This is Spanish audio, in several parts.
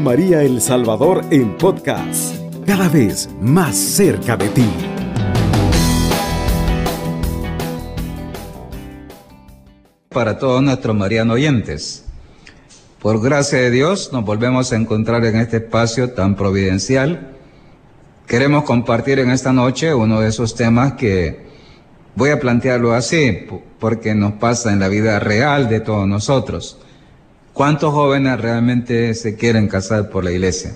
María El Salvador en podcast, cada vez más cerca de ti. Para todos nuestros marianos oyentes, por gracia de Dios nos volvemos a encontrar en este espacio tan providencial. Queremos compartir en esta noche uno de esos temas que voy a plantearlo así, porque nos pasa en la vida real de todos nosotros. ¿Cuántos jóvenes realmente se quieren casar por la iglesia?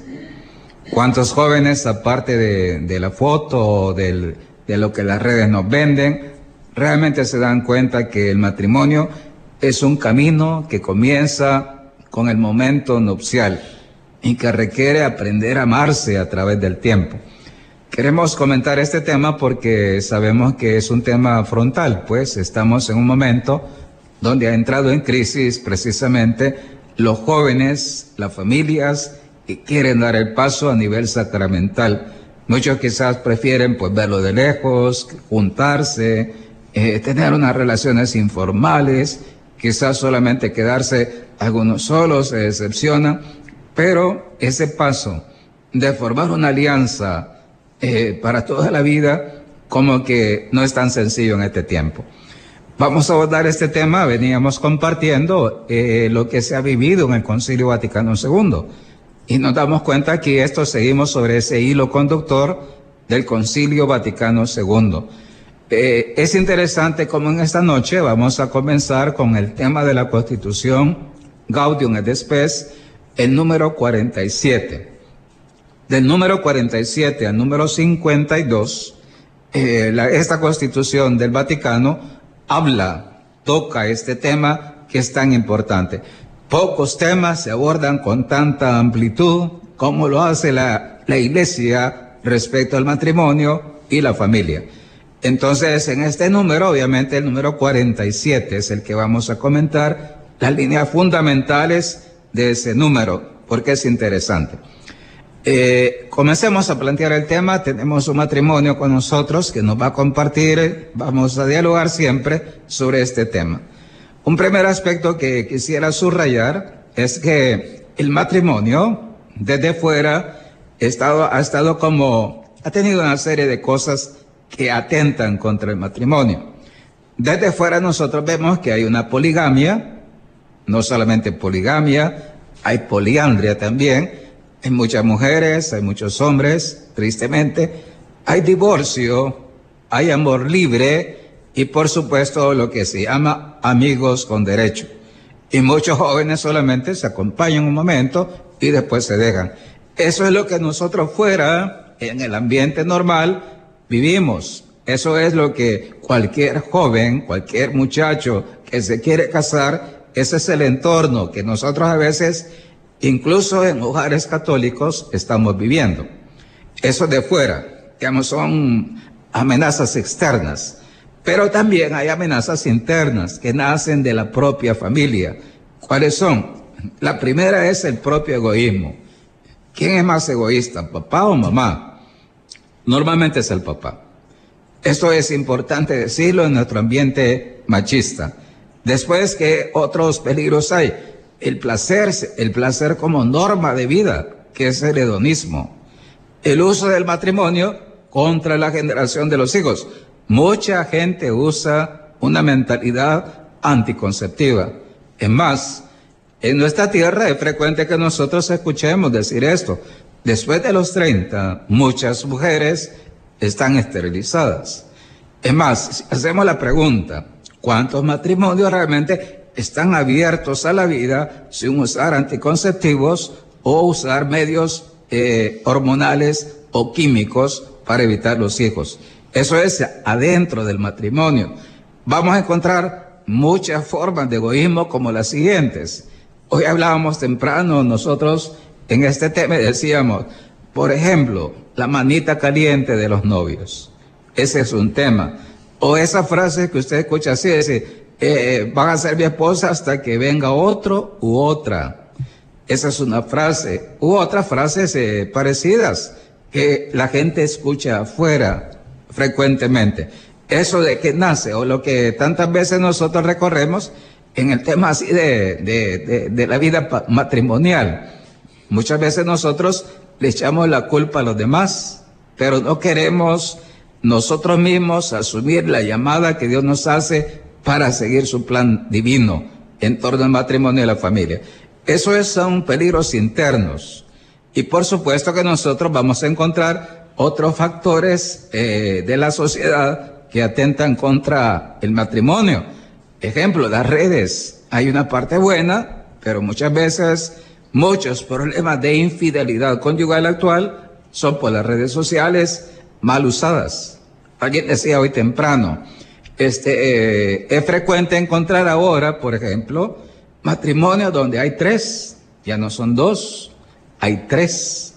¿Cuántos jóvenes, aparte de, la foto o de lo que las redes nos venden, realmente se dan cuenta que el matrimonio es un camino que comienza con el momento nupcial y que requiere aprender a amarse a través del tiempo? Queremos comentar este tema porque sabemos que es un tema frontal, pues estamos en un momento donde ha entrado en crisis precisamente los jóvenes, las familias que quieren dar el paso a nivel sacramental. Muchos quizás prefieren pues verlo de lejos, juntarse, eh, tener unas relaciones informales, quizás solamente quedarse algunos solos se decepcionan, pero ese paso de formar una alianza eh, para toda la vida como que no es tan sencillo en este tiempo. Vamos a abordar este tema, veníamos compartiendo eh, lo que se ha vivido en el Concilio Vaticano II y nos damos cuenta que esto seguimos sobre ese hilo conductor del Concilio Vaticano II. Eh, es interesante como en esta noche vamos a comenzar con el tema de la Constitución Gaudium et Spes, el número 47. Del número 47 al número 52, eh, esta Constitución del Vaticano habla, toca este tema que es tan importante. Pocos temas se abordan con tanta amplitud como lo hace la, la Iglesia respecto al matrimonio y la familia. Entonces, en este número, obviamente el número 47 es el que vamos a comentar, las líneas fundamentales de ese número, porque es interesante. Eh, comencemos a plantear el tema. Tenemos un matrimonio con nosotros que nos va a compartir, vamos a dialogar siempre sobre este tema. Un primer aspecto que quisiera subrayar es que el matrimonio desde fuera estado, ha estado como, ha tenido una serie de cosas que atentan contra el matrimonio. Desde fuera nosotros vemos que hay una poligamia, no solamente poligamia, hay poliandria también, hay muchas mujeres, hay muchos hombres, tristemente. Hay divorcio, hay amor libre y por supuesto lo que se llama amigos con derecho. Y muchos jóvenes solamente se acompañan un momento y después se dejan. Eso es lo que nosotros fuera, en el ambiente normal, vivimos. Eso es lo que cualquier joven, cualquier muchacho que se quiere casar, ese es el entorno que nosotros a veces incluso en hogares católicos estamos viviendo. Eso de fuera, digamos, son amenazas externas, pero también hay amenazas internas que nacen de la propia familia. ¿Cuáles son? La primera es el propio egoísmo. ¿Quién es más egoísta, papá o mamá? Normalmente es el papá. Esto es importante decirlo en nuestro ambiente machista. Después que otros peligros hay el placer, el placer como norma de vida, que es el hedonismo. El uso del matrimonio contra la generación de los hijos. Mucha gente usa una mentalidad anticonceptiva. Es más, en nuestra tierra es frecuente que nosotros escuchemos decir esto. Después de los 30, muchas mujeres están esterilizadas. Es más, hacemos la pregunta, ¿cuántos matrimonios realmente están abiertos a la vida sin usar anticonceptivos o usar medios eh, hormonales o químicos para evitar los hijos. Eso es adentro del matrimonio. Vamos a encontrar muchas formas de egoísmo como las siguientes. Hoy hablábamos temprano nosotros en este tema decíamos, por ejemplo, la manita caliente de los novios. Ese es un tema. O esa frase que usted escucha así, dice, eh, van a ser mi esposa hasta que venga otro u otra. Esa es una frase. U otras frases eh, parecidas que la gente escucha afuera frecuentemente. Eso de que nace o lo que tantas veces nosotros recorremos en el tema así de, de, de, de la vida matrimonial. Muchas veces nosotros le echamos la culpa a los demás, pero no queremos nosotros mismos asumir la llamada que Dios nos hace para seguir su plan divino en torno al matrimonio y la familia. Eso es, son peligros internos. Y por supuesto que nosotros vamos a encontrar otros factores eh, de la sociedad que atentan contra el matrimonio. Ejemplo, las redes. Hay una parte buena, pero muchas veces muchos problemas de infidelidad conyugal actual son por las redes sociales mal usadas. Alguien decía hoy temprano, este, eh, es frecuente encontrar ahora, por ejemplo, matrimonios donde hay tres, ya no son dos, hay tres.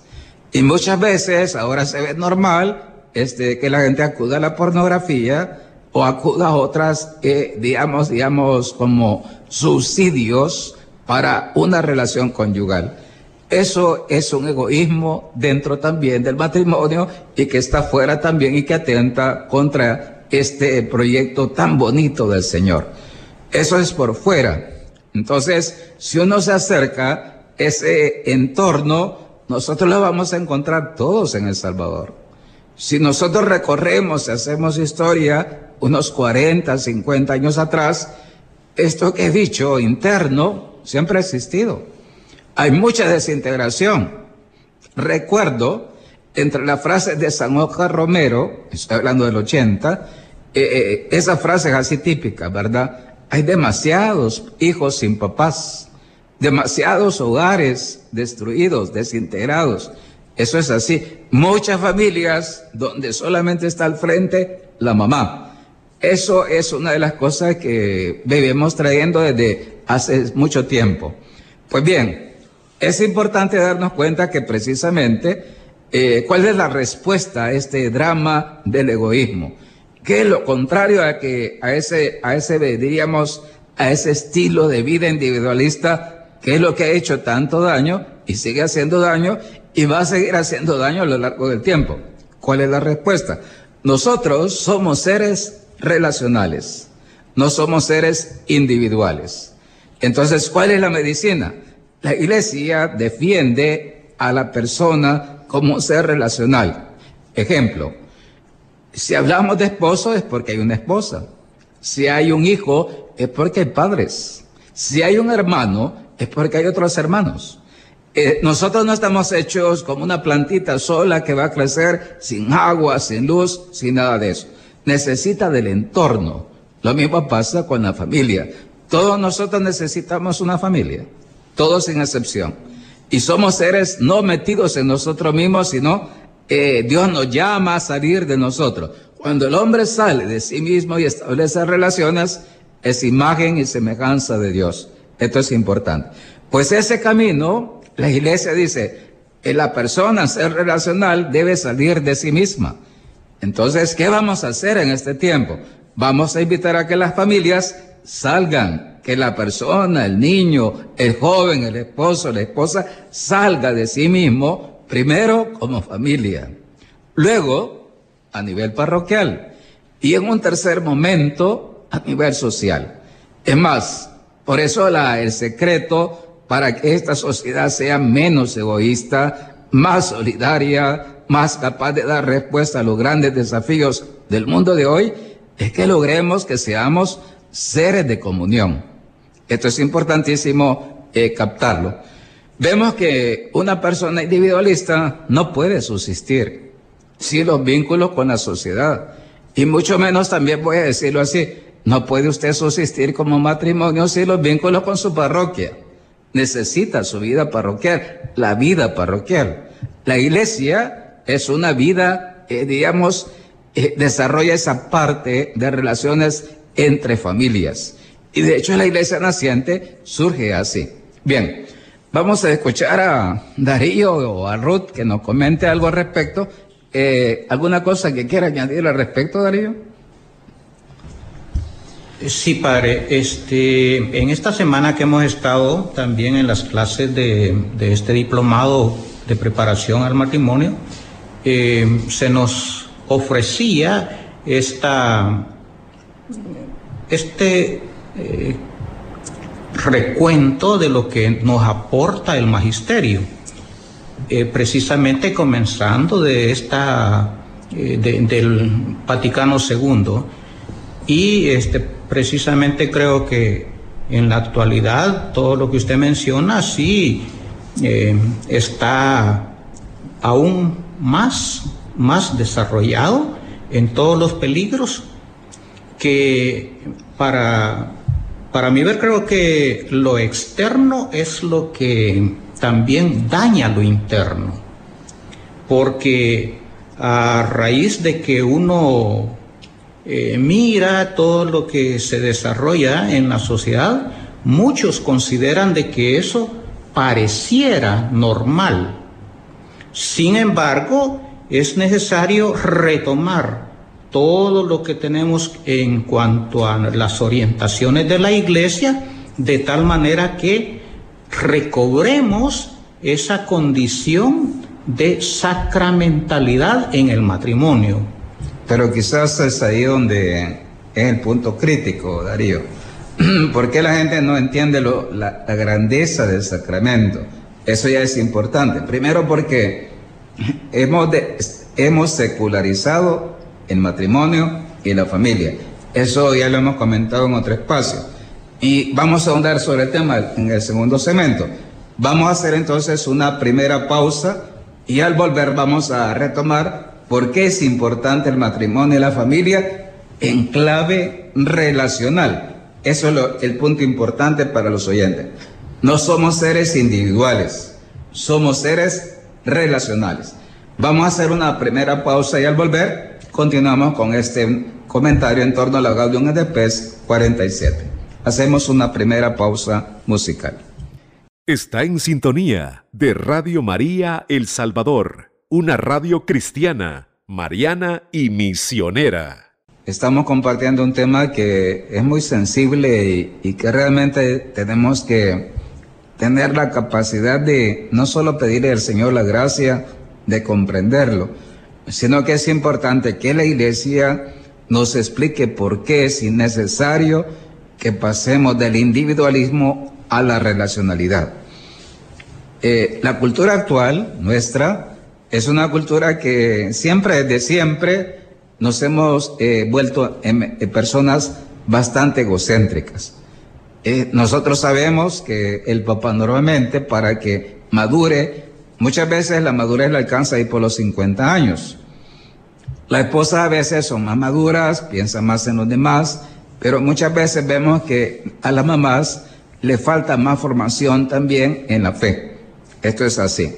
Y muchas veces ahora se ve normal este, que la gente acuda a la pornografía o acuda a otras, digamos, digamos, como subsidios para una relación conyugal. Eso es un egoísmo dentro también del matrimonio y que está fuera también y que atenta contra este proyecto tan bonito del Señor. Eso es por fuera. Entonces, si uno se acerca, ese entorno, nosotros lo vamos a encontrar todos en El Salvador. Si nosotros recorremos y hacemos historia unos 40, 50 años atrás, esto que he dicho interno siempre ha existido. Hay mucha desintegración. Recuerdo, entre las frases de San Romero, estoy hablando del 80, eh, eh, esa frase es así típica, ¿verdad? Hay demasiados hijos sin papás, demasiados hogares destruidos, desintegrados. Eso es así. Muchas familias donde solamente está al frente la mamá. Eso es una de las cosas que vivimos trayendo desde hace mucho tiempo. Pues bien, es importante darnos cuenta que precisamente eh, cuál es la respuesta a este drama del egoísmo, que es lo contrario a que a ese, a ese diríamos, a ese estilo de vida individualista, que es lo que ha hecho tanto daño y sigue haciendo daño y va a seguir haciendo daño a lo largo del tiempo. ¿Cuál es la respuesta? Nosotros somos seres relacionales, no somos seres individuales. Entonces, ¿cuál es la medicina? La iglesia defiende a la persona como ser relacional. Ejemplo, si hablamos de esposo es porque hay una esposa. Si hay un hijo es porque hay padres. Si hay un hermano es porque hay otros hermanos. Eh, nosotros no estamos hechos como una plantita sola que va a crecer sin agua, sin luz, sin nada de eso. Necesita del entorno. Lo mismo pasa con la familia. Todos nosotros necesitamos una familia todos sin excepción. Y somos seres no metidos en nosotros mismos, sino eh, Dios nos llama a salir de nosotros. Cuando el hombre sale de sí mismo y establece relaciones, es imagen y semejanza de Dios. Esto es importante. Pues ese camino, la iglesia dice, que la persona ser relacional debe salir de sí misma. Entonces, ¿qué vamos a hacer en este tiempo? Vamos a invitar a que las familias salgan que la persona, el niño, el joven, el esposo, la esposa, salga de sí mismo, primero como familia, luego a nivel parroquial y en un tercer momento a nivel social. Es más, por eso la, el secreto para que esta sociedad sea menos egoísta, más solidaria, más capaz de dar respuesta a los grandes desafíos del mundo de hoy, es que logremos que seamos seres de comunión. Esto es importantísimo eh, captarlo. Vemos que una persona individualista no puede subsistir sin los vínculos con la sociedad. Y mucho menos también voy a decirlo así, no puede usted subsistir como matrimonio sin los vínculos con su parroquia. Necesita su vida parroquial, la vida parroquial. La iglesia es una vida, eh, digamos, eh, desarrolla esa parte de relaciones entre familias. Y de hecho la iglesia naciente surge así. Bien, vamos a escuchar a Darío o a Ruth que nos comente algo al respecto. Eh, ¿Alguna cosa que quiera añadir al respecto, Darío? Sí, padre. Este, en esta semana que hemos estado también en las clases de, este diplomado de preparación al matrimonio, eh, se nos ofrecía esta, este eh, recuento de lo que nos aporta el magisterio. eh, precisamente comenzando de esta, eh, del Vaticano II. Y este, precisamente creo que en la actualidad todo lo que usted menciona sí está aún más, más desarrollado en todos los peligros que para, para mí ver creo que lo externo es lo que también daña lo interno, porque a raíz de que uno eh, mira todo lo que se desarrolla en la sociedad, muchos consideran de que eso pareciera normal. Sin embargo, es necesario retomar todo lo que tenemos en cuanto a las orientaciones de la iglesia, de tal manera que recobremos esa condición de sacramentalidad en el matrimonio. Pero quizás es ahí donde es el punto crítico, Darío. ¿Por qué la gente no entiende la, grandeza del sacramento? Eso ya es importante. Primero porque hemos, hemos secularizado el matrimonio y la familia. Eso ya lo hemos comentado en otro espacio. Y vamos a ahondar sobre el tema en el segundo segmento. Vamos a hacer entonces una primera pausa y al volver vamos a retomar por qué es importante el matrimonio y la familia en clave relacional. Eso es el punto importante para los oyentes. No somos seres individuales, somos seres relacionales. Vamos a hacer una primera pausa y al volver continuamos con este comentario en torno a la Gaudium de PES 47. Hacemos una primera pausa musical. Está en sintonía de Radio María El Salvador, una radio cristiana, mariana y misionera. Estamos compartiendo un tema que es muy sensible y, que realmente tenemos que tener la capacidad de no solo pedirle al Señor la gracia de comprenderlo, sino que es importante que la iglesia nos explique por qué es innecesario que pasemos del individualismo a la relacionalidad. Eh, la cultura actual, nuestra, es una cultura que siempre, desde siempre, nos hemos eh, vuelto en, personas bastante egocéntricas. Eh, nosotros sabemos que el papá normalmente para que madure, muchas veces la madurez le alcanza ahí por los 50 años. La esposa a veces son más maduras, piensa más en los demás, pero muchas veces vemos que a las mamás le falta más formación también en la fe. Esto es así.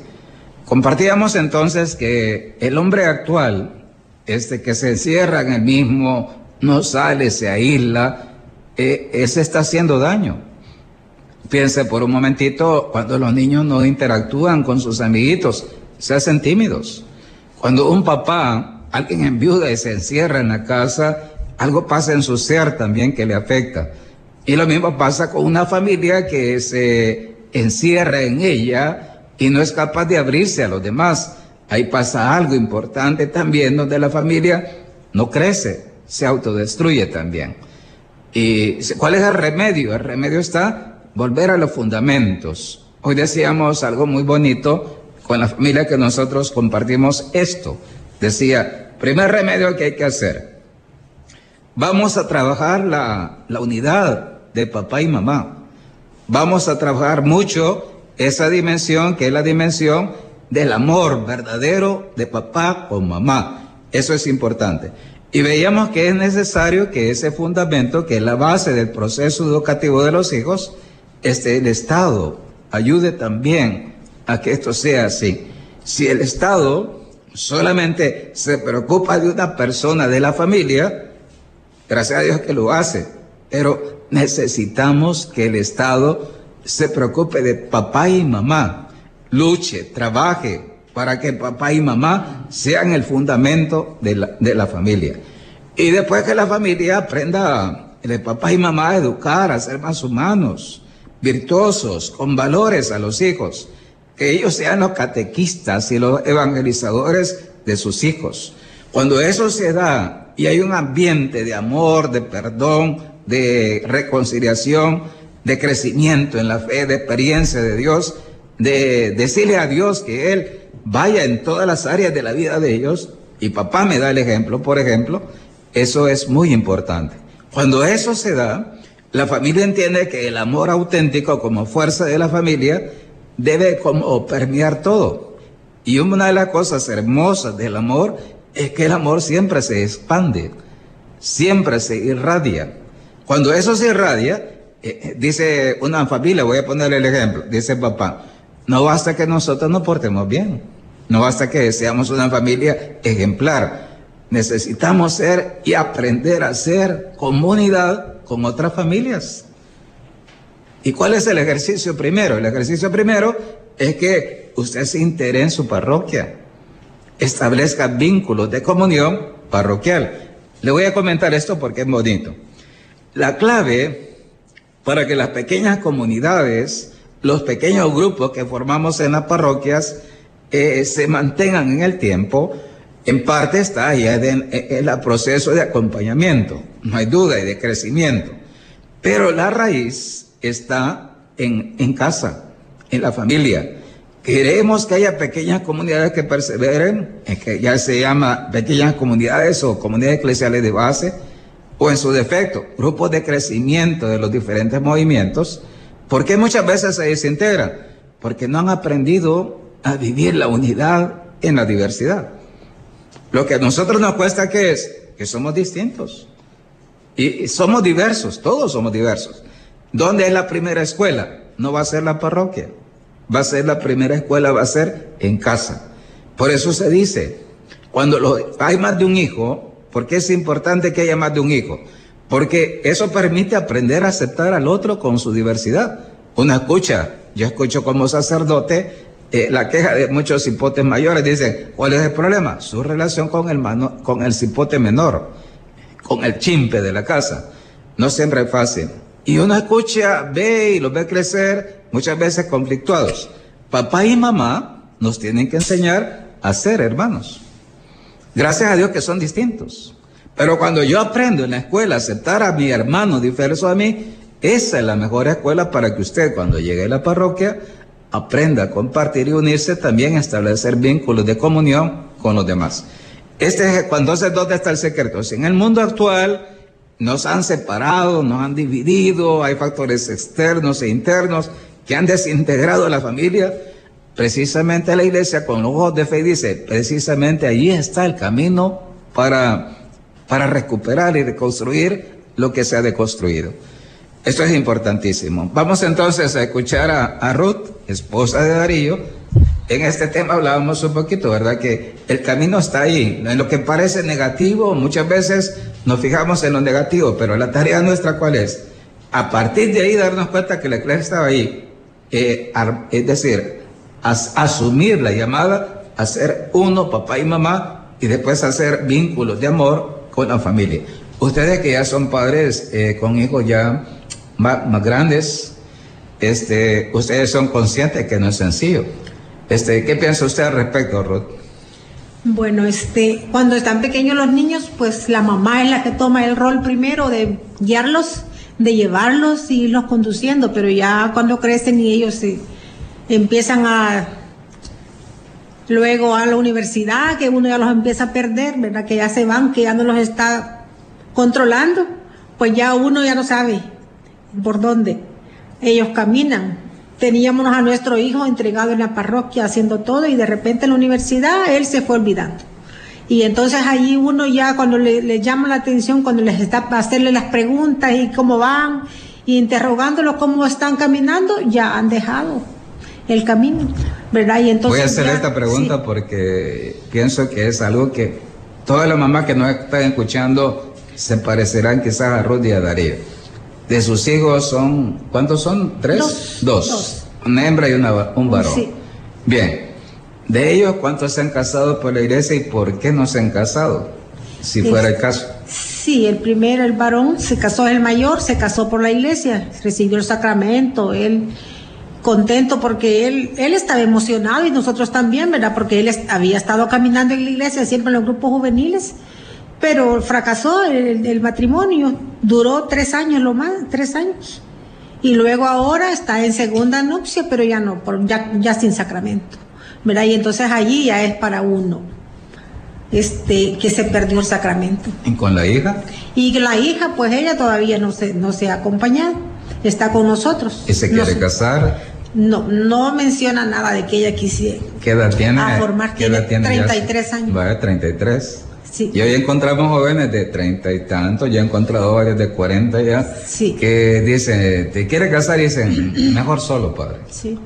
Compartíamos entonces que el hombre actual, este que se encierra en el mismo, no sale, se aísla, eh, ese está haciendo daño. Piense por un momentito cuando los niños no interactúan con sus amiguitos, se hacen tímidos. Cuando un papá, alguien en viuda y se encierra en la casa, algo pasa en su ser también que le afecta. Y lo mismo pasa con una familia que se encierra en ella y no es capaz de abrirse a los demás ahí pasa algo importante también donde la familia no crece, se autodestruye también. ¿Y cuál es el remedio? El remedio está volver a los fundamentos. Hoy decíamos algo muy bonito con la familia que nosotros compartimos esto. Decía, primer remedio que hay que hacer. Vamos a trabajar la, la unidad de papá y mamá. Vamos a trabajar mucho esa dimensión que es la dimensión del amor verdadero de papá con mamá. Eso es importante. Y veíamos que es necesario que ese fundamento, que es la base del proceso educativo de los hijos, este, el Estado ayude también a que esto sea así. Si el Estado solamente se preocupa de una persona de la familia, gracias a Dios que lo hace, pero necesitamos que el Estado se preocupe de papá y mamá, luche, trabaje para que papá y mamá sean el fundamento de la, familia. Y después que la familia aprenda de papá y mamá a educar, a ser más humanos, virtuosos, con valores a los hijos, que ellos sean los catequistas y los evangelizadores de sus hijos. Cuando eso se da y hay un ambiente de amor, de perdón, de reconciliación, de crecimiento en la fe, de experiencia de Dios, de decirle a Dios que Él vaya en todas las áreas de la vida de ellos, y papá me da el ejemplo, por ejemplo, eso es muy importante. Cuando eso se da, la familia entiende que el amor auténtico como fuerza de la familia debe como permear todo. Y una de las cosas hermosas del amor es que el amor siempre se expande, siempre se irradia. Cuando eso se irradia, eh, eh, dice una familia, voy a poner el ejemplo, dice papá, no basta que nosotros nos portemos bien, no basta que seamos una familia ejemplar, necesitamos ser y aprender a ser comunidad con otras familias. ¿Y cuál es el ejercicio primero? El ejercicio primero es que usted se integre en su parroquia, establezca vínculos de comunión parroquial. Le voy a comentar esto porque es bonito. La clave para que las pequeñas comunidades, los pequeños grupos que formamos en las parroquias eh, se mantengan en el tiempo, en parte está ya en, el proceso de acompañamiento, no hay duda, y de crecimiento. Pero la raíz está en, en casa, en la familia. Queremos que haya pequeñas comunidades que perseveren, que ya se llama pequeñas comunidades o comunidades eclesiales de base, o en su defecto, grupos de crecimiento de los diferentes movimientos, ¿por qué muchas veces se desintegran? Porque no han aprendido a vivir la unidad en la diversidad. Lo que a nosotros nos cuesta que es que somos distintos y somos diversos, todos somos diversos. ¿Dónde es la primera escuela? No va a ser la parroquia, va a ser la primera escuela, va a ser en casa. Por eso se dice, cuando hay más de un hijo, ¿Por qué es importante que haya más de un hijo? Porque eso permite aprender a aceptar al otro con su diversidad. Una escucha, yo escucho como sacerdote eh, la queja de muchos cipotes mayores. Dicen, ¿cuál es el problema? Su relación con el, con el cipote menor, con el chimpe de la casa. No siempre es fácil. Y una escucha, ve y los ve crecer, muchas veces conflictuados. Papá y mamá nos tienen que enseñar a ser hermanos. Gracias a Dios que son distintos. Pero cuando yo aprendo en la escuela a aceptar a mi hermano diverso a mí, esa es la mejor escuela para que usted cuando llegue a la parroquia aprenda a compartir y unirse, también a establecer vínculos de comunión con los demás. Este es cuando entonces dónde está el secreto. Si en el mundo actual nos han separado, nos han dividido, hay factores externos e internos que han desintegrado la familia, precisamente la iglesia con los ojos de fe dice, precisamente allí está el camino para, para recuperar y reconstruir lo que se ha deconstruido. Esto es importantísimo. Vamos entonces a escuchar a, Ruth, esposa de Darío. En este tema hablábamos un poquito, ¿verdad? Que el camino está ahí. En lo que parece negativo, muchas veces nos fijamos en lo negativo, pero la tarea nuestra, ¿cuál es? A partir de ahí darnos cuenta que la iglesia estaba ahí. Eh, es decir, asumir la llamada a ser uno, papá y mamá, y después hacer vínculos de amor con la familia. Ustedes que ya son padres eh, con hijos ya más, grandes, este, ustedes son conscientes que no es sencillo. Este, ¿Qué piensa usted al respecto, Ruth? Bueno, este, cuando están pequeños los niños, pues la mamá es la que toma el rol primero de guiarlos, de llevarlos y irlos conduciendo, pero ya cuando crecen y ellos se empiezan a luego a la universidad, que uno ya los empieza a perder, ¿verdad? Que ya se van, que ya no los está controlando, pues ya uno ya no sabe por dónde ellos caminan. Teníamos a nuestro hijo entregado en la parroquia haciendo todo y de repente en la universidad él se fue olvidando. Y entonces allí uno ya cuando le, llama la atención, cuando les está hacerle las preguntas y cómo van, y interrogándolos cómo están caminando, ya han dejado el camino, ¿verdad? Y entonces Voy a hacer esta pregunta porque pienso que es algo que todas las mamás que nos están escuchando se parecerán quizás a Ruth y a Darío. De sus hijos son, ¿cuántos son? ¿Tres? Dos. Una hembra y una, un varón. Sí. Bien. De ellos, ¿cuántos se han casado por la iglesia y por qué no se han casado? Si fuera el caso. Sí, el primero, el varón, se casó, el mayor, se casó por la iglesia, recibió el sacramento, él contento porque él, él estaba emocionado y nosotros también, ¿verdad? Porque él había estado caminando en la iglesia, siempre en los grupos juveniles, pero fracasó el, matrimonio, duró tres años lo más, tres años. Y luego ahora está en segunda nupcia, pero ya no, ya, ya sin sacramento. ¿verdad? Y entonces allí ya es para uno este, que se perdió el sacramento. ¿Y con la hija? Y la hija, pues ella todavía no se, no se ha acompañado, está con nosotros. ¿Y se quiere casar? No, no menciona nada de que ella quisiera. ¿Qué edad tiene? A formar, ¿Qué edad tiene 33 años. Vaya, 33. Sí. Y hoy encontramos jóvenes de 30 y tantos, ya he encontrado varios de 40 ya, sí. que dicen, ¿te quiere casar? Y dicen, mejor solo, padre. Sí.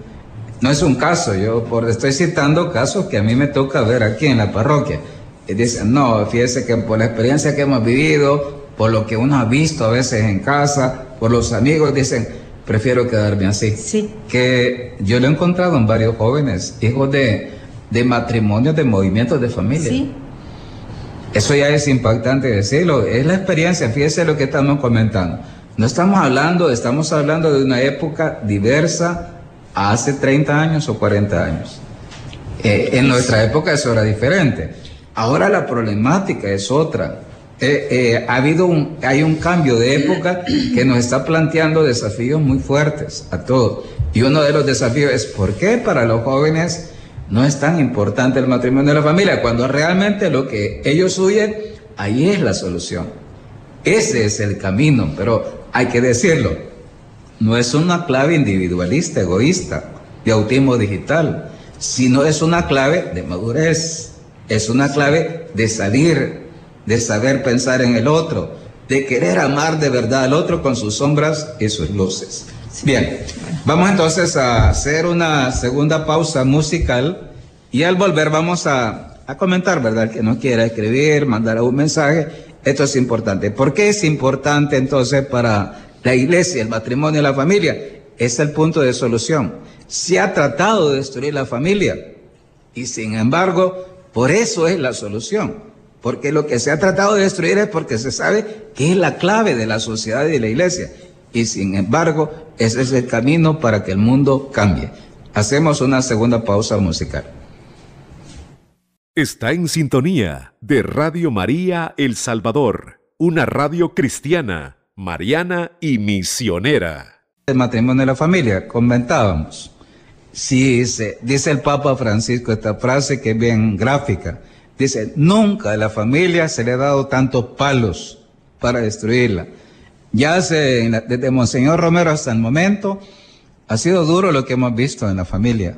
No es un caso, yo por, estoy citando casos que a mí me toca ver aquí en la parroquia. Y dicen, no, fíjese que por la experiencia que hemos vivido, por lo que uno ha visto a veces en casa, por los amigos, dicen, prefiero quedarme así. Sí. Que yo lo he encontrado en varios jóvenes, hijos de, de matrimonios, de movimientos de familia. Sí. Eso ya es impactante decirlo, es la experiencia, fíjese lo que estamos comentando. No estamos hablando, estamos hablando de una época diversa hace 30 años o 40 años. Eh, en nuestra época eso era diferente. Ahora la problemática es otra. Eh, eh, ha habido hay un cambio de época que nos está planteando desafíos muy fuertes a todos. Y uno de los desafíos es por qué para los jóvenes no es tan importante el matrimonio de la familia, cuando realmente lo que ellos huyen, ahí es la solución. Ese es el camino, pero hay que decirlo, no es una clave individualista, egoísta, de autismo digital, sino es una clave de madurez, es una clave de salir, de saber pensar en el otro, de querer amar de verdad al otro con sus sombras y sus luces. Bien, vamos entonces a hacer una segunda pausa musical y al volver vamos a, a comentar, ¿verdad? Que no quiera escribir, mandar un mensaje, esto es importante. ¿Por qué es importante entonces para la iglesia, el matrimonio y la familia? Es el punto de solución. Se ha tratado de destruir la familia y sin embargo, por eso es la solución. Porque lo que se ha tratado de destruir es porque se sabe que es la clave de la sociedad y de la iglesia. Y sin embargo, ese es el camino para que el mundo cambie. Hacemos una segunda pausa musical. Está en sintonía de Radio María El Salvador, una radio cristiana, mariana y misionera. El matrimonio de la familia, comentábamos. Sí, dice, dice el Papa Francisco esta frase que es bien gráfica. Dice, nunca a la familia se le ha dado tantos palos para destruirla. Ya se, desde Monseñor Romero hasta el momento, ha sido duro lo que hemos visto en la familia.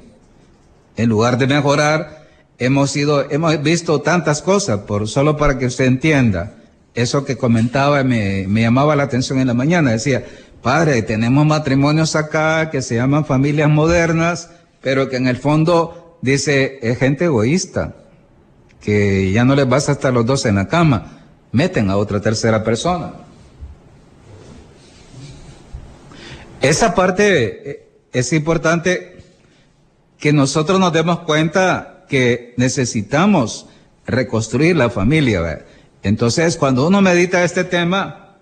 En lugar de mejorar, hemos, sido, hemos visto tantas cosas, por, solo para que usted entienda. Eso que comentaba me, me llamaba la atención en la mañana. Decía, padre, tenemos matrimonios acá que se llaman familias modernas, pero que en el fondo, dice, es gente egoísta, que ya no les basta estar los dos en la cama, meten a otra tercera persona. Esa parte eh, es importante que nosotros nos demos cuenta que necesitamos reconstruir la familia. Entonces, cuando uno medita este tema,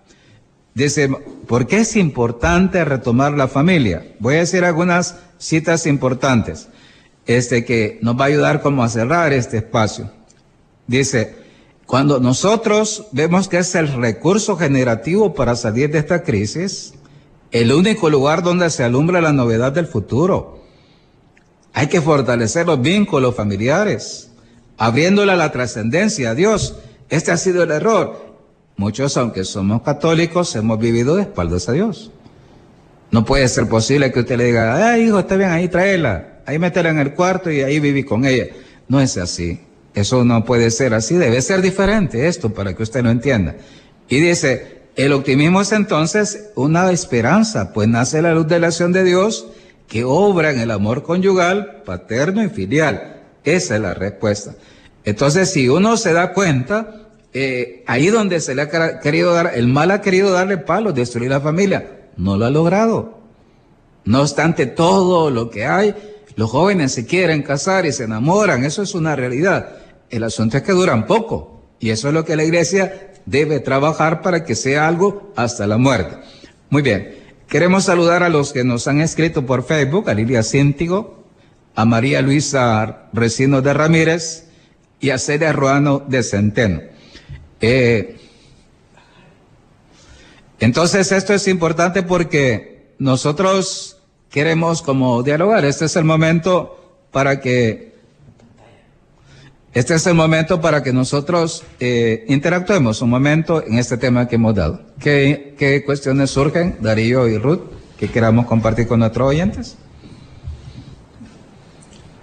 dice, ¿por qué es importante retomar la familia? Voy a decir algunas citas importantes, este que nos va a ayudar como a cerrar este espacio. Dice, cuando nosotros vemos que es el recurso generativo para salir de esta crisis, el único lugar donde se alumbra la novedad del futuro. Hay que fortalecer los vínculos familiares, abriéndole a la trascendencia a Dios. Este ha sido el error. Muchos, aunque somos católicos, hemos vivido de espaldas a Dios. No puede ser posible que usted le diga, ay hijo, está bien, ahí tráela, ahí métela en el cuarto y ahí viví con ella. No es así. Eso no puede ser así. Debe ser diferente esto para que usted lo entienda. Y dice, el optimismo es entonces una esperanza, pues nace la luz de la acción de Dios que obra en el amor conyugal, paterno y filial. Esa es la respuesta. Entonces, si uno se da cuenta, eh, ahí donde se le ha querido dar, el mal ha querido darle palos, destruir la familia, no lo ha logrado. No obstante todo lo que hay, los jóvenes se quieren casar y se enamoran, eso es una realidad. El asunto es que duran poco. Y eso es lo que la iglesia debe trabajar para que sea algo hasta la muerte. Muy bien. Queremos saludar a los que nos han escrito por Facebook, a Lilia Cíntigo, a María Luisa Recino de Ramírez y a Celia Ruano de Centeno. Eh, entonces esto es importante porque nosotros queremos como dialogar. Este es el momento para que este es el momento para que nosotros eh, interactuemos un momento en este tema que hemos dado. ¿Qué, ¿Qué, cuestiones surgen, Darío y Ruth, que queramos compartir con nuestros oyentes?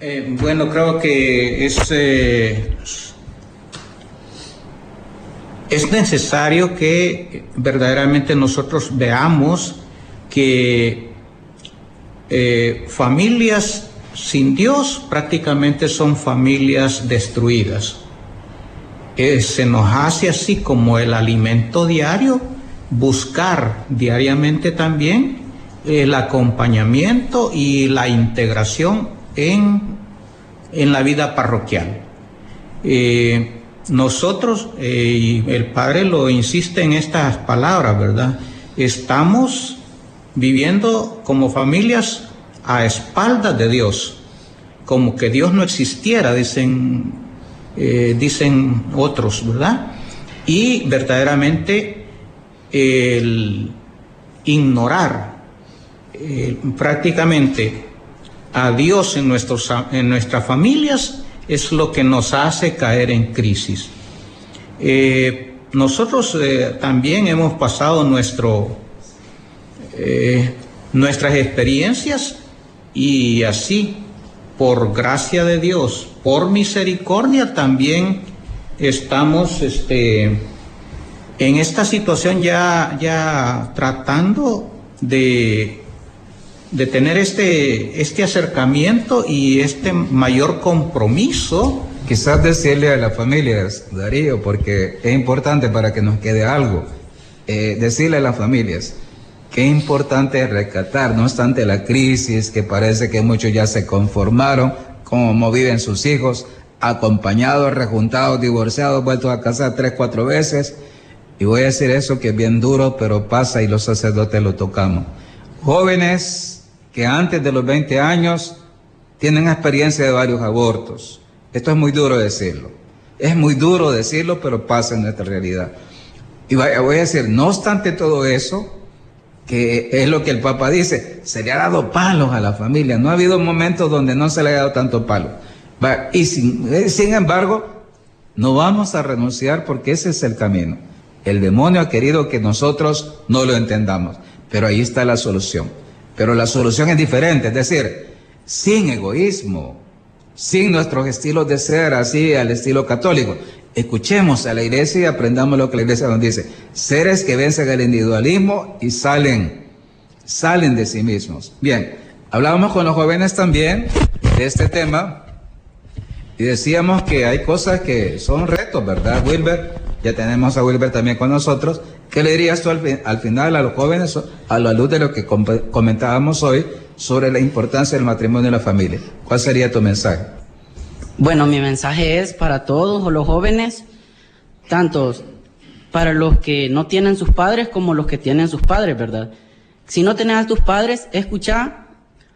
Eh, bueno, creo que es, eh, es necesario que verdaderamente nosotros veamos que familias sin Dios prácticamente son familias destruidas. se nos hace así como el alimento diario, buscar diariamente también el acompañamiento y la integración en, en la vida parroquial. Eh, nosotros, eh, y el Padre lo insiste en estas palabras, ¿verdad? Estamos viviendo como familias a espaldas de Dios, como que Dios no existiera, dicen, eh, dicen otros, ¿verdad? Y verdaderamente el ignorar prácticamente a Dios en, nuestros, en nuestras familias es lo que nos hace caer en crisis. Eh, nosotros eh, también hemos pasado nuestro, eh, nuestras experiencias y así, por gracia de Dios, por misericordia, también estamos este, en esta situación ya, ya tratando de de tener este, este acercamiento y este mayor compromiso. Quizás decirle a las familias, Darío, porque es importante para que nos quede algo, eh, decirle a las familias es importante rescatar, no obstante la crisis, que parece que muchos ya se conformaron, como viven sus hijos, acompañados, rejuntados, divorciados, vueltos a casa tres, cuatro veces. Y voy a decir eso que es bien duro, pero pasa y los sacerdotes lo tocamos. Jóvenes que antes de los 20 años tienen experiencia de varios abortos. Esto es muy duro decirlo. Es muy duro decirlo, pero pasa en nuestra realidad. Y voy a decir, no obstante todo eso, que es lo que el Papa dice, se le ha dado palos a la familia. No ha habido momentos donde no se le haya dado tanto palo. Y sin, eh, sin embargo, no vamos a renunciar porque ese es el camino. El demonio ha querido que nosotros no lo entendamos, pero ahí está la solución. Pero la solución es diferente, es decir, sin egoísmo, sin nuestros estilos de ser así al estilo católico. Escuchemos a la iglesia y aprendamos lo que la iglesia nos dice. Seres que vencen el individualismo y salen, salen de sí mismos. Bien, hablábamos con los jóvenes también de este tema y decíamos que hay cosas que son retos, ¿verdad, Wilber? Ya tenemos a Wilber también con nosotros. ¿Qué le dirías tú al, final a los jóvenes a la luz de lo que comentábamos hoy sobre la importancia del matrimonio y la familia? ¿Cuál sería tu mensaje? Bueno, mi mensaje es para todos los jóvenes, tanto para los que no tienen sus padres como los que tienen sus padres, ¿verdad? Si no tenés a tus padres, escucha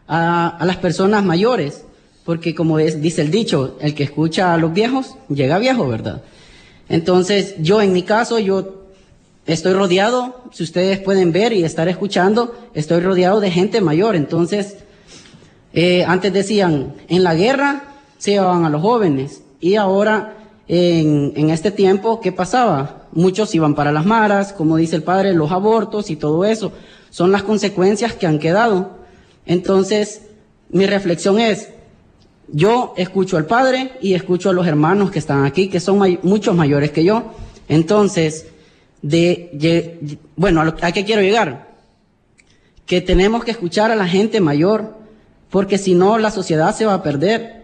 a, a las personas mayores, porque como dice el dicho, el que escucha a los viejos llega viejo, ¿verdad? Entonces, yo en mi caso, yo Estoy rodeado, si ustedes pueden ver y estar escuchando, estoy rodeado de gente mayor. Entonces, eh, antes decían, en la guerra se llevaban a los jóvenes y ahora en, en, este tiempo, ¿qué pasaba? Muchos iban para las maras, como dice el padre, los abortos y todo eso. Son las consecuencias que han quedado. Entonces, mi reflexión es, yo escucho al padre y escucho a los hermanos que están aquí, que son muchos mayores que yo. Entonces, de, bueno, a, qué quiero llegar? Que tenemos que escuchar a la gente mayor, porque si no la sociedad se va a perder.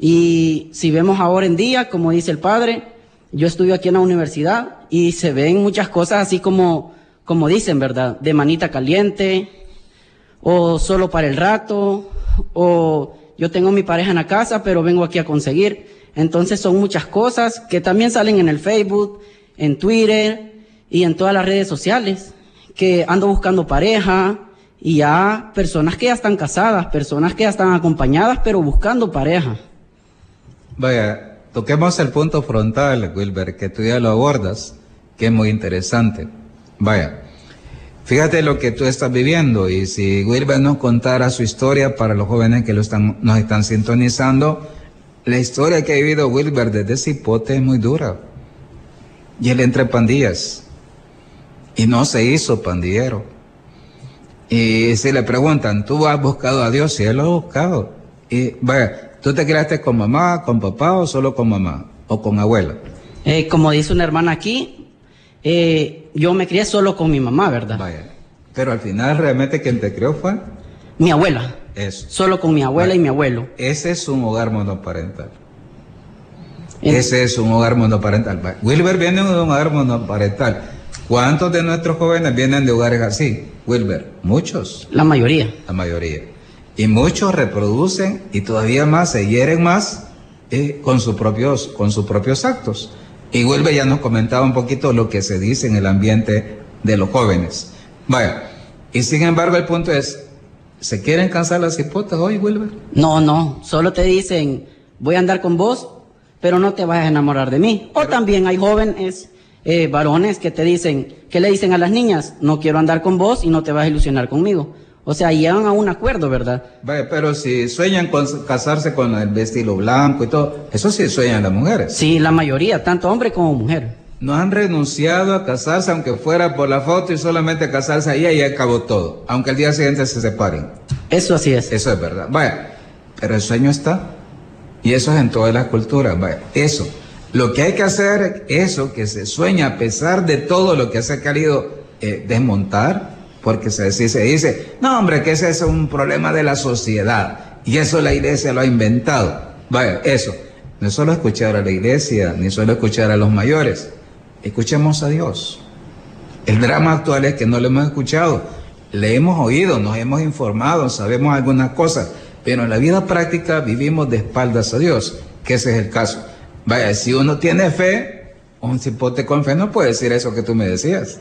Y si vemos ahora en día, como dice el padre, yo estudio aquí en la universidad y se ven muchas cosas así como, como dicen, ¿verdad? De manita caliente, o solo para el rato, o yo tengo mi pareja en la casa, pero vengo aquí a conseguir. Entonces son muchas cosas que también salen en el Facebook, en Twitter, y en todas las redes sociales, que ando buscando pareja y ya personas que ya están casadas, personas que ya están acompañadas, pero buscando pareja. Vaya, toquemos el punto frontal, Wilber, que tú ya lo abordas, que es muy interesante. Vaya, Fíjate lo que tú estás viviendo y si Wilber nos contara su historia para los jóvenes que lo están, nos están sintonizando, la historia que ha vivido Wilber desde Cipote es muy dura. Y él entre pandillas. Y no se hizo pandillero. Y si le preguntan, ¿tú has buscado a Dios? Sí, él lo ha buscado. Y vaya, ¿tú te criaste con mamá, con papá o solo con mamá? ¿O con abuela? Eh, como dice una hermana aquí, eh, yo me crié solo con mi mamá, ¿verdad? Vaya. Pero al final realmente quien te crió fue Mi abuela. eso. Solo con mi abuela y mi abuelo. Ese es un hogar monoparental. En- Ese es un hogar monoparental. Va, Wilber viene de un hogar monoparental. ¿Cuántos de nuestros jóvenes vienen de hogares así? Wilber, muchos, La mayoría. la mayoría. Y muchos reproducen y todavía más se hieren más eh, con, sus propios, con sus propios actos. Y Wilber ya nos comentaba un poquito lo que se dice en el ambiente de los jóvenes. Vaya, y sin embargo el punto es, ¿se quieren cansar las hipotas hoy, Wilber? No, no. Solo te dicen, voy a andar con vos, pero no te vayas a enamorar de mí. O también hay jóvenes, eh, varones, que te dicen, que le dicen a las niñas, no quiero andar con vos y no te vas a ilusionar conmigo. O sea, llegan a un acuerdo, ¿verdad? Pero si sueñan con casarse con el vestido blanco y todo, eso sí sueñan las mujeres. Sí, la mayoría, tanto hombre como mujer. No han renunciado a casarse aunque fuera por la foto y solamente casarse ahí y acabó todo. Aunque el día siguiente se separen. Eso así es. Eso es verdad. Vaya, pero el sueño está. Y eso es en todas las culturas. Vaya, eso. Lo que hay que hacer, eso que se sueña a pesar de todo lo que se ha querido eh, desmontar, porque se, si se dice, no hombre, que ese es un problema de la sociedad. Y eso la iglesia lo ha inventado. Vaya, eso. No es solo escuchar a la iglesia, ni solo escuchar a los mayores. Escuchemos a Dios. El drama actual es que no lo hemos escuchado. Le hemos oído, nos hemos informado, sabemos algunas cosas, pero en la vida práctica vivimos de espaldas a Dios, que ese es el caso. Vaya, si uno tiene fe, un cipote con fe no puede decir eso que tú me decías.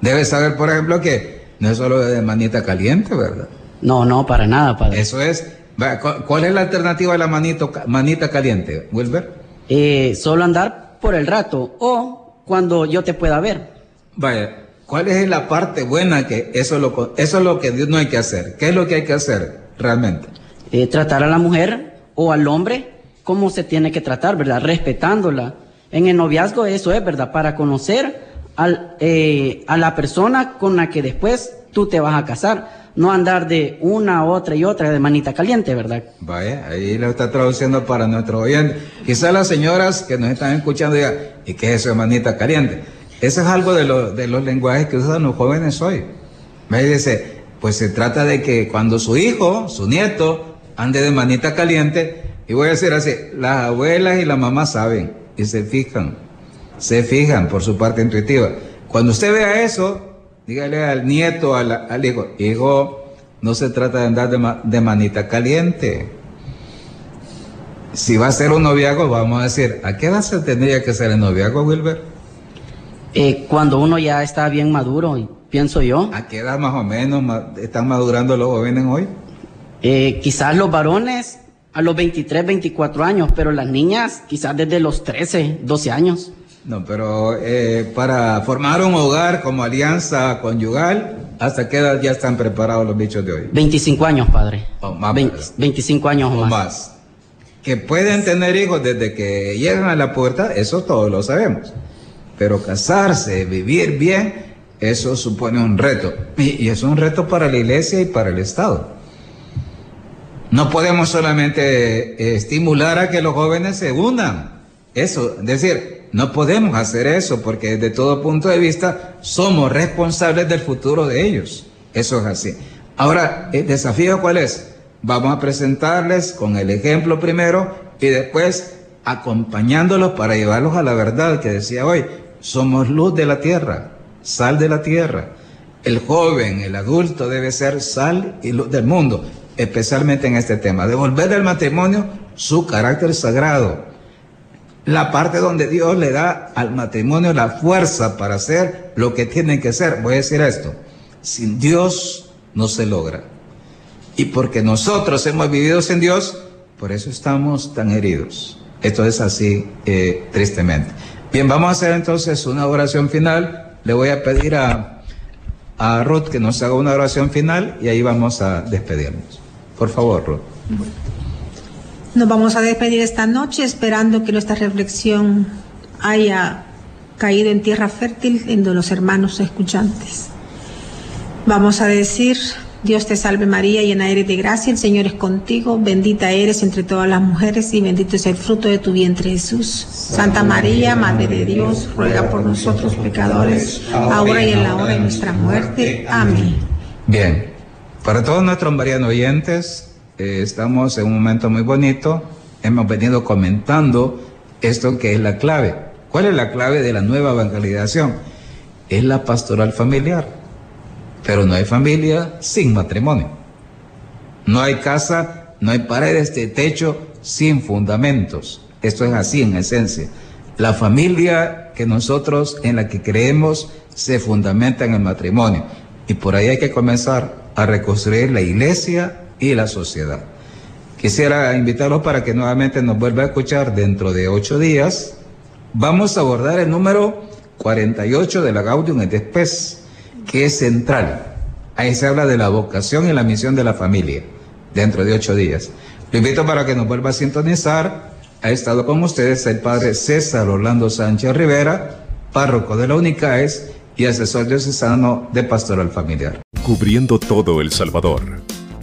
Debes saber, por ejemplo, que no es solo de manita caliente, ¿verdad? No, no, para nada, padre. Eso es. Vaya, ¿cu- ¿Cuál es la alternativa a la manito, manita caliente, Wilber? Eh, solo andar por el rato o cuando yo te pueda ver. Vaya, ¿cuál es la parte buena que eso es lo, eso es lo que Dios no hay que hacer? ¿Qué es lo que hay que hacer realmente? Eh, tratar a la mujer o al hombre como se tiene que tratar, ¿verdad? Respetándola. En el noviazgo eso es, ¿verdad? Para conocer al, eh, a la persona con la que después tú te vas a casar. No andar de una, otra y otra de manita caliente, ¿verdad? Vaya, ahí lo está traduciendo para nuestros oyentes. Quizás las señoras que nos están escuchando digan, ¿y qué es eso de manita caliente? Eso es algo de, lo- de los lenguajes que usan los jóvenes hoy. Me dice, pues se trata de que cuando su hijo, su nieto, ande de manita caliente, y voy a decir así, las abuelas y la mamá saben y se fijan, se fijan por su parte intuitiva. Cuando usted vea eso, dígale al nieto, al, al hijo, hijo, no se trata de andar de, ma- de manita caliente. Si va a ser un noviazgo, vamos a decir, ¿a qué edad se tendría que ser el noviazgo, Wilber? Eh, cuando uno ya está bien maduro, pienso yo, ¿A qué edad más o menos están madurando los jóvenes hoy? eh, quizás los varones a los 23, 24 años, pero las niñas quizás desde los 13, 12 años. No, pero eh, para formar un hogar como alianza conyugal, ¿hasta qué edad ya están preparados los bichos de hoy? 25 años, padre. O más, Vein- ¿verdad? 25 años o o más. más. Que pueden tener hijos desde que llegan a la puerta, eso todos lo sabemos. Pero casarse, vivir bien, eso supone un reto. Y, y es un reto para la iglesia y para el Estado. No podemos solamente eh, estimular a que los jóvenes se unan. Eso, es decir, no podemos hacer eso porque desde todo punto de vista somos responsables del futuro de ellos. Eso es así. Ahora, ¿el desafío cuál es? Vamos a presentarles con el ejemplo primero y después acompañándolos para llevarlos a la verdad que decía hoy. Somos luz de la tierra, sal de la tierra. El joven, el adulto debe ser sal y luz del mundo, especialmente en este tema. Devolver al matrimonio su carácter sagrado. La parte donde Dios le da al matrimonio la fuerza para hacer lo que tienen que hacer. Voy a decir esto. Sin Dios no se logra. Y porque nosotros hemos vivido sin Dios, por eso estamos tan heridos. Esto es así, eh, tristemente. Bien, vamos a hacer entonces una oración final. Le voy a pedir a, a Ruth que nos haga una oración final y ahí vamos a despedirnos. Por favor, Ruth. Nos vamos a despedir esta noche esperando que nuestra reflexión haya caído en tierra fértil en los hermanos escuchantes. Vamos a decir, Dios te salve María, llena eres de gracia, el Señor es contigo, bendita eres entre todas las mujeres y bendito es el fruto de tu vientre Jesús. Santa María, Madre de Dios, ruega por nosotros pecadores, ahora y en la hora de nuestra muerte. Amén. Bien, para todos nuestros marianos oyentes, eh, estamos en un momento muy bonito, hemos venido comentando esto que es la clave. ¿Cuál es la clave de la nueva evangelización? Es la pastoral familiar. Pero no hay familia sin matrimonio. No hay casa, no hay paredes de techo sin fundamentos. Esto es así en esencia. La familia que nosotros en la que creemos se fundamenta en el matrimonio. Y por ahí hay que comenzar a reconstruir la iglesia y la sociedad. Quisiera invitarlos para que nuevamente nos vuelva a escuchar dentro de ocho días. Vamos a abordar el número 48 de la Gaudium et Spes que es central. Ahí se habla de la vocación y la misión de la familia, dentro de ocho días. Lo invito para que nos vuelva a sintonizar. Ha estado con ustedes el padre César Orlando Sánchez Rivera, párroco de la UNICAES y asesor diocesano de Pastoral Familiar. Cubriendo todo El Salvador.